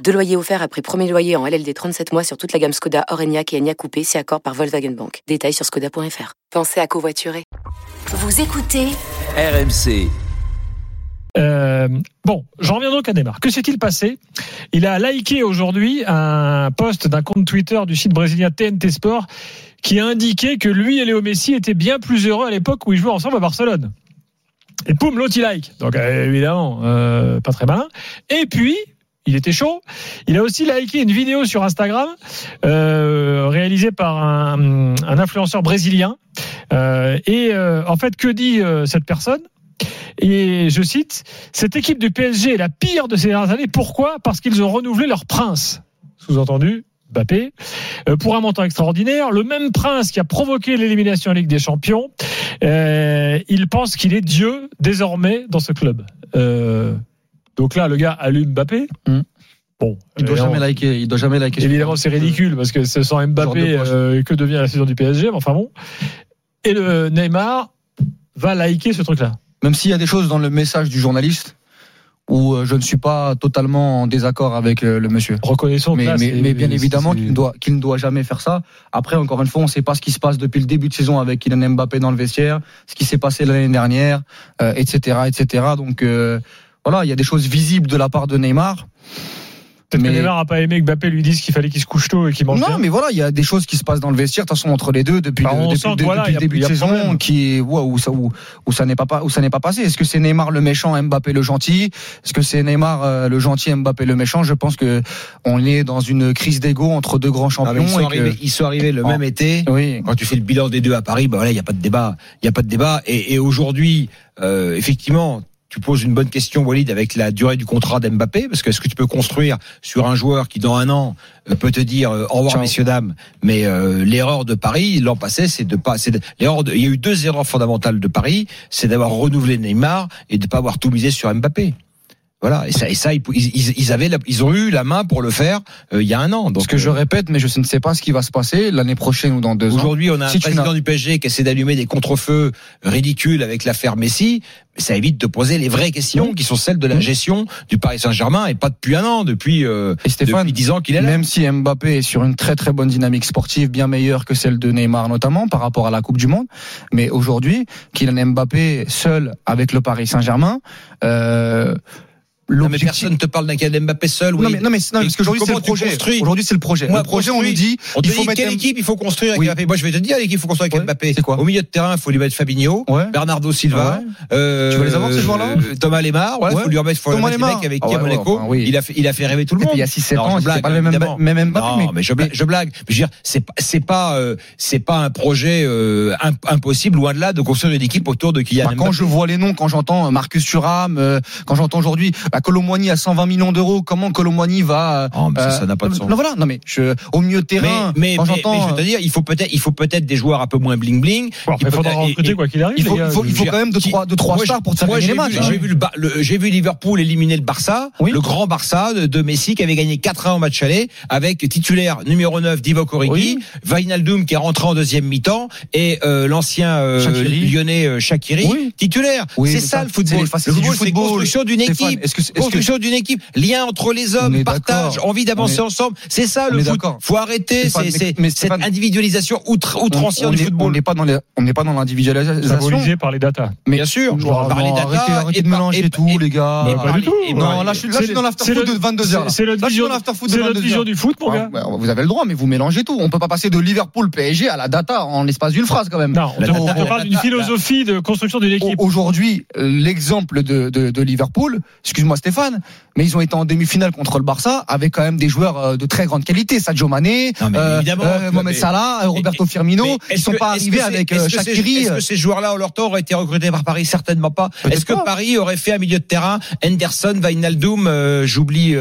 Deux loyers offerts après premier loyer en LLD 37 mois sur toute la gamme Skoda, Orenia et Enya Coupé, si accord par Volkswagen Bank. Détails sur skoda.fr. Pensez à covoiturer. Vous écoutez RMC. Euh, bon, j'en reviens donc à Neymar. Que s'est-il passé? Il a liké aujourd'hui un post d'un compte Twitter du site brésilien TNT Sport qui a indiqué que lui et Léo Messi étaient bien plus heureux à l'époque où ils jouaient ensemble à Barcelone. Et poum, l'autre il like. Donc euh, évidemment, euh, pas très malin. Et puis, il était chaud. Il a aussi liké une vidéo sur Instagram euh, réalisée par un, un influenceur brésilien. Euh, et euh, en fait, que dit euh, cette personne? Et je cite, cette équipe du PSG est la pire de ces dernières années. Pourquoi? Parce qu'ils ont renouvelé leur prince. Sous-entendu, Mbappé, euh, pour un montant extraordinaire. Le même prince qui a provoqué l'élimination en Ligue des Champions, euh, il pense qu'il est Dieu désormais dans ce club. Euh, donc là, le gars allume Mbappé. Mm. Bon, Il doit jamais liker. Il doit jamais liker. Évidemment, c'est ridicule parce que sans Mbappé de euh, que devient la saison du PSG. Mais enfin bon. Et le Neymar va liker ce truc-là. Même s'il y a des choses dans le message du journaliste où euh, je ne suis pas totalement en désaccord avec euh, le monsieur. Reconnaissons Mais, là, mais, bien évidemment qu'il ne doit, qu'il ne doit jamais faire ça. Après, encore une fois, on ne sait pas ce qui se passe depuis le début de saison avec Kylian Mbappé dans le vestiaire, ce qui s'est passé l'année dernière, euh, etc., etc. Donc euh, voilà, il y a des choses visibles de la part de Neymar. Peut-être Mais- que Neymar n'a pas aimé que Mbappé lui dise qu'il fallait qu'il se couche tôt et qu'il mange Non, bien. mais voilà, il y a des choses qui se passent dans le vestiaire, de toute façon, entre les deux, depuis, Bah, le, depuis, sent voilà, depuis a- le début de saison, problème. qui, où, ça, où, où ça n'est pas, pas- où ça n'est pas passé. Est-ce que c'est Neymar le méchant, Mbappé le gentil? Est-ce que c'est Neymar euh, le gentil, Mbappé le méchant? Je pense que on est dans une crise d'ego entre deux grands Ah, champions. ils, sont et que- arrivés, ils sont arrivés le Oh. même été. Oui. Quand tu fais le bilan des deux à Paris, bah voilà, il n'y a pas de débat. Il y a pas de débat. Et, et aujourd'hui, euh, effectivement, tu poses une bonne question, Walid, avec la durée du contrat d'Mbappé, parce que est-ce que tu peux construire sur un joueur qui, dans un an, euh, peut te dire euh, au revoir, Ciao. messieurs dames. Mais euh, l'erreur de Paris l'an passé, c'est de pas. C'est de- l'erreur. de- il y a eu deux erreurs fondamentales de Paris, c'est d'avoir renouvelé Neymar et de pas avoir tout misé sur Mbappé. Voilà, et ça, et ça, ils, ils- ils avaient, la- ils ont eu la main pour le faire euh, il y a un an. Donc ce que je euh, répète, mais je ne sais pas ce qui va se passer l'année prochaine ou dans deux ans. Aujourd'hui, on a Si un président du PSG qui essaie d'allumer des contre-feux ridicules avec l'affaire Messi. Ça évite de poser les vraies questions qui sont celles de la gestion du Paris Saint-Germain et pas depuis un an, depuis, euh, Et Stéphane, depuis 10 ans qu'il est là. Même si Mbappé est sur une très très bonne dynamique sportive, bien meilleure que celle de Neymar notamment par rapport à la Coupe du Monde, mais aujourd'hui, Kylian Mbappé seul avec le Paris Saint-Germain, euh, l'objectif- personne ne te parle d'un Kylian Mbappé seul. Oui. Non mais non mais, non, parce qu'aujourd'hui c'est le projet. Aujourd'hui c'est le projet. Moi, le projet on nous dit On il faut dit mettre quelle équipe il faut construire avec Oui. Mbappé. Moi, je vais te dire l'équipe qu'il faut construire avec Ouais. Mbappé. C'est quoi Au milieu de terrain, il faut lui mettre Fabinho, Ouais. Bernardo Silva. Ouais. euh, Tu veux les avoir, ces joueurs-là euh, Thomas Lemar. Voilà, faut lui remettre, faut Thomas Lemar. avec Ah qui à Monaco. oui. Il a fait, il a fait rêver tout le monde. il y a 6-7 Non, ans, je c'était blague, pas le même, même Mbappé, non, mais, je blague, je blague. Je veux dire, c'est pas, c'est pas, euh, c'est pas un projet imp- impossible loin de là de construire une équipe autour de Kylian Bah, quand Mbappé. je vois les noms, quand j'entends Marcus Thuram, quand j'entends aujourd'hui bah, Colomboigny à 120 millions d'euros, comment Colomboigny va euh, Oh, mais ça, ça n'a pas de non, sens. Non voilà, non mais je, au milieu de Mais, terrain, mais, quand mais, j'entends, mais je veux te euh, dire, il faut peut-être, il faut peut-être des joueurs un peu moins bling bling. Bon, Il faudra recruter et- quoi qu'il arrive. il faut, les gars. il faut, il faut je veux quand même deux trois, deux trois stars pour te faire moi, gagner j'ai les matchs. vu, j'ai vu le, j'ai vu Liverpool éliminer le Barça, Oui. le grand Barça de, de Messi qui avait gagné 4-1 au match aller avec titulaire numéro 9 Divock Origi, Oui. Qui est rentré en deuxième mi-temps et euh, l'ancien euh, lyonnais euh, Shaqiri Oui. titulaire. Oui, c'est ça, ça, le football. Le football, c'est construction d'une équipe. est-ce que- est-ce que- construction d'une équipe, lien entre les hommes, partage, envie d'avancer ensemble. C'est ça on le foot. Faut arrêter c'est- mais- c'est- mais cette individualisation outre, outrancière on du est- football. On n'est pas dans les, on n'est pas dans l'individualisation. Symbolisé par les datas. Mais Bien sûr, Non, on va parler non, data arrêtez, arrêtez et de par- mélanger tout, les gars. Bah, pas du tout. Non, parler- là, je suis, dans le- l'afterfoot de le- 22h. c'est- notre vision- l'afterfoot de C'est notre 22h. vision du foot, mon Ah, gars. bah, Vous avez le droit, mais vous mélangez tout. On peut pas passer de Liverpool PSG à la data en l'espace d'une phrase quand même. Non, on data- parle d'une data- philosophie de construction d'une équipe. Aujourd'hui, l'exemple de, de, de Liverpool, excuse-moi, excuse-moi Stéphane, mais ils ont été en demi-finale contre le Barça avec quand même des joueurs euh, de très grande qualité, Sadio Mané, Non, euh, euh, Mohamed Salah, Roberto Firmino, ils sont que- pas arrivés avec est-ce Shaqiri. Est-ce que ces joueurs-là, en leur temps, auraient été recrutés par Paris? Certainement pas. Peut-être Est-ce que pas. Paris aurait fait un milieu de terrain? Henderson, Wijnaldum, euh, j'oublie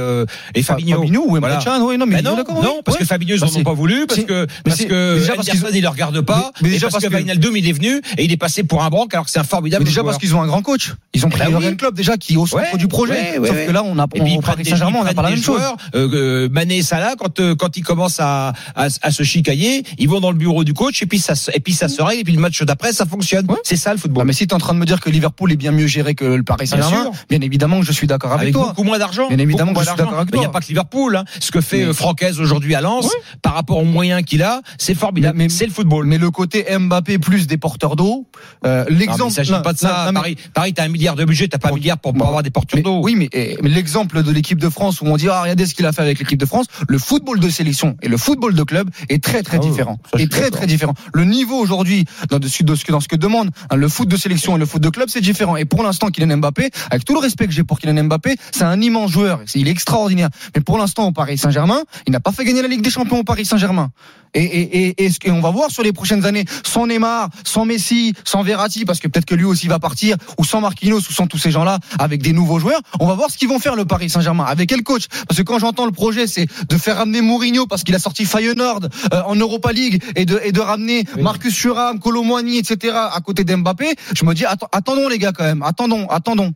et Fabinho. Fabinho ou Voilà. Oui, non, mais Bah non, non, parce Ouais. que Fabinho, ils Bah, en ont c'est- pas voulu, parce que, parce que déjà parce Henderson, qu'ils- il le regarde pas, Mais- déjà parce, que Wijnaldum, il est venu, et il est passé pour un branque, alors que c'est un formidable déjà parce qu'ils ont un grand coach. Ils ont Eh pris ben oui. Real Club déjà qui au centre du projet. Ouais, ouais, Sauf ouais. que là, on a Et puis, au Paris Saint-Germain, on prennent la même chose. joueurs, euh, euh, Mané et Salah, quand, euh, quand ils commencent à, à, à se chicailler, ils vont dans le bureau du coach, et puis ça, se- et puis ça se règle, et puis le match d'après, ça fonctionne. Ouais. C'est ça le football. mais si tu es en train de me dire que Liverpool est bien mieux géré que le Paris Saint-Germain, sûr. bien évidemment que je suis d'accord avec, avec toi. beaucoup moins d'argent. Bien évidemment que je suis d'accord avec Mais il n'y a toi. pas que Liverpool. Hein. Ce que fait Mais- euh, Francaise aujourd'hui à Lens, par rapport aux moyens qu'il a, c'est formidable. C'est le football. Mais le côté Mbappé plus des porteurs d'eau, euh, l'exemple. il s'agit non, pas de ça. Paris, Paris, t'as un milliard de budget, t'as pas un milliard pour, avoir des porteurs d'eau. Oui, mais, eh, mais l'exemple de l'équipe de France où on dit ah regardez ce qu'il a fait avec l'équipe de France, le football de sélection et le football de club est très très Ah différent. est très très différent. Le niveau aujourd'hui dans, ce- de ce que- dans ce que demande hein, le foot de sélection et le foot de club, c'est différent. Et pour l'instant, Kylian Mbappé, avec tout le respect que j'ai pour Kylian Mbappé, c'est un immense joueur. Il est extraordinaire. Mais pour l'instant, au Paris Saint-Germain, il n'a pas fait gagner la Ligue des Champions au Paris Saint-Germain. Et, et, et, et, ce- va voir sur les prochaines années, sans Neymar, sans Messi, sans Verratti, parce que peut-être que lui aussi va partir, ou sans Marquinhos, ou sans tous ces gens-là, avec des nouveaux joueurs, on va voir ce qu'ils vont faire le Paris Saint-Germain. Avec quel coach? Parce que quand j'entends le projet, c'est de faire ramener Mourinho, parce qu'il a sorti Feyenoord euh, en Europa League, et de, et de ramener Marcus Thuram, Colomboigny, etc., à côté d'Mbappé, je me dis, atten- attendons les gars quand même, attendons, attendons.